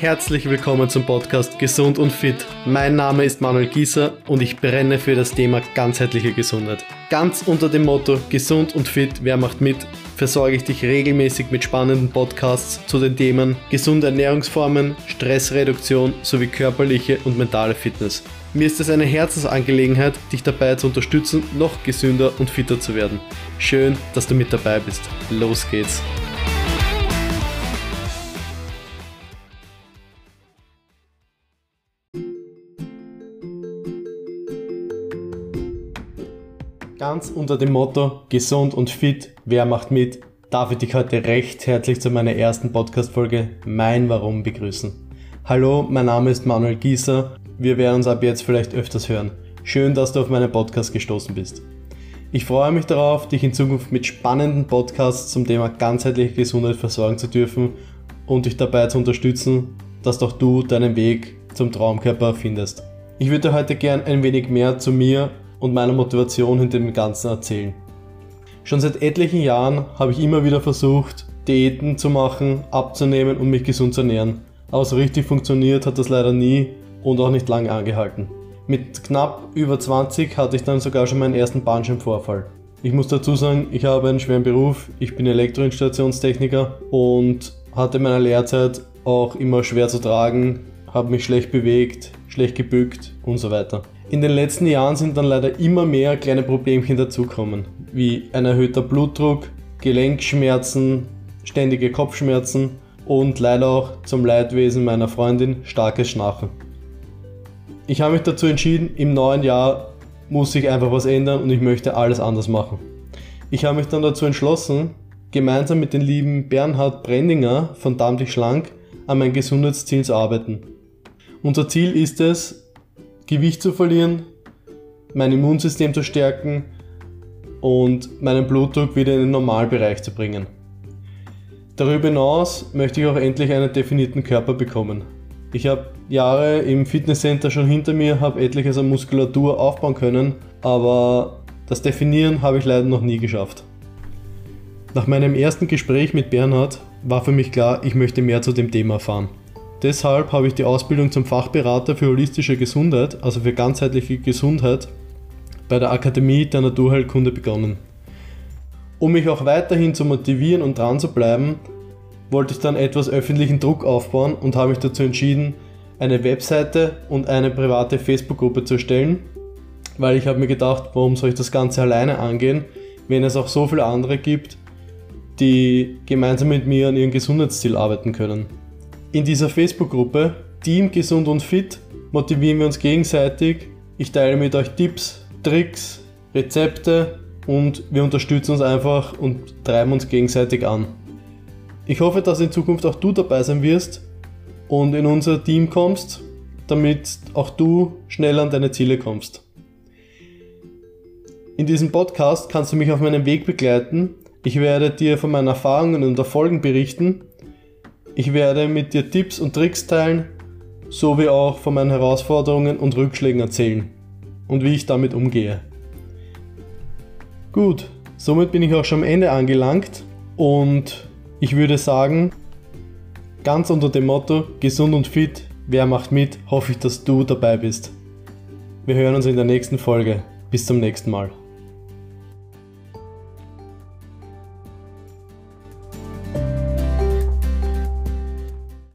Herzlich willkommen zum Podcast Gesund und Fit. Mein Name ist Manuel Gieser und ich brenne für das Thema ganzheitliche Gesundheit. Ganz unter dem Motto Gesund und Fit, wer macht mit, versorge ich dich regelmäßig mit spannenden Podcasts zu den Themen gesunde Ernährungsformen, Stressreduktion sowie körperliche und mentale Fitness. Mir ist es eine Herzensangelegenheit, dich dabei zu unterstützen, noch gesünder und fitter zu werden. Schön, dass du mit dabei bist. Los geht's. Ganz unter dem Motto Gesund und fit, wer macht mit, darf ich dich heute recht herzlich zu meiner ersten Podcast-Folge Mein Warum begrüßen. Hallo, mein Name ist Manuel Gieser. Wir werden uns ab jetzt vielleicht öfters hören. Schön, dass du auf meinen Podcast gestoßen bist. Ich freue mich darauf, dich in Zukunft mit spannenden Podcasts zum Thema ganzheitliche Gesundheit versorgen zu dürfen und dich dabei zu unterstützen, dass doch du deinen Weg zum Traumkörper findest. Ich würde heute gern ein wenig mehr zu mir und meiner Motivation hinter dem Ganzen erzählen. Schon seit etlichen Jahren habe ich immer wieder versucht, Diäten zu machen, abzunehmen und mich gesund zu ernähren. Aber so richtig funktioniert hat das leider nie und auch nicht lange angehalten. Mit knapp über 20 hatte ich dann sogar schon meinen ersten Bandscheibenvorfall. Ich muss dazu sagen, ich habe einen schweren Beruf, ich bin Elektroinstallationstechniker und hatte in meiner Lehrzeit auch immer schwer zu tragen, habe mich schlecht bewegt, schlecht gebückt und so weiter. In den letzten Jahren sind dann leider immer mehr kleine Problemchen dazukommen, wie ein erhöhter Blutdruck, Gelenkschmerzen, ständige Kopfschmerzen und leider auch zum Leidwesen meiner Freundin starkes Schnarchen. Ich habe mich dazu entschieden, im neuen Jahr muss sich einfach was ändern und ich möchte alles anders machen. Ich habe mich dann dazu entschlossen, gemeinsam mit dem lieben Bernhard Brendinger von Darm dich schlank an mein Gesundheitsziel zu arbeiten. Unser Ziel ist es, Gewicht zu verlieren, mein Immunsystem zu stärken und meinen Blutdruck wieder in den Normalbereich zu bringen. Darüber hinaus möchte ich auch endlich einen definierten Körper bekommen. Ich habe Jahre im Fitnesscenter schon hinter mir, habe etliches an Muskulatur aufbauen können, aber das Definieren habe ich leider noch nie geschafft. Nach meinem ersten Gespräch mit Bernhard war für mich klar, ich möchte mehr zu dem Thema erfahren. Deshalb habe ich die Ausbildung zum Fachberater für holistische Gesundheit, also für ganzheitliche Gesundheit, bei der Akademie der Naturheilkunde begonnen. Um mich auch weiterhin zu motivieren und dran zu bleiben, wollte ich dann etwas öffentlichen Druck aufbauen und habe mich dazu entschieden, eine Webseite und eine private Facebook-Gruppe zu erstellen, weil ich habe mir gedacht, warum soll ich das Ganze alleine angehen, wenn es auch so viele andere gibt, die gemeinsam mit mir an ihrem Gesundheitsziel arbeiten können. In dieser Facebook-Gruppe Team Gesund und Fit motivieren wir uns gegenseitig. Ich teile mit euch Tipps, Tricks, Rezepte und wir unterstützen uns einfach und treiben uns gegenseitig an. Ich hoffe, dass in Zukunft auch du dabei sein wirst und in unser Team kommst, damit auch du schnell an deine Ziele kommst. In diesem Podcast kannst du mich auf meinem Weg begleiten. Ich werde dir von meinen Erfahrungen und Erfolgen berichten ich werde mit dir Tipps und Tricks teilen, sowie auch von meinen Herausforderungen und Rückschlägen erzählen und wie ich damit umgehe. Gut, somit bin ich auch schon am Ende angelangt und ich würde sagen, ganz unter dem Motto gesund und fit, wer macht mit, hoffe ich, dass du dabei bist. Wir hören uns in der nächsten Folge. Bis zum nächsten Mal.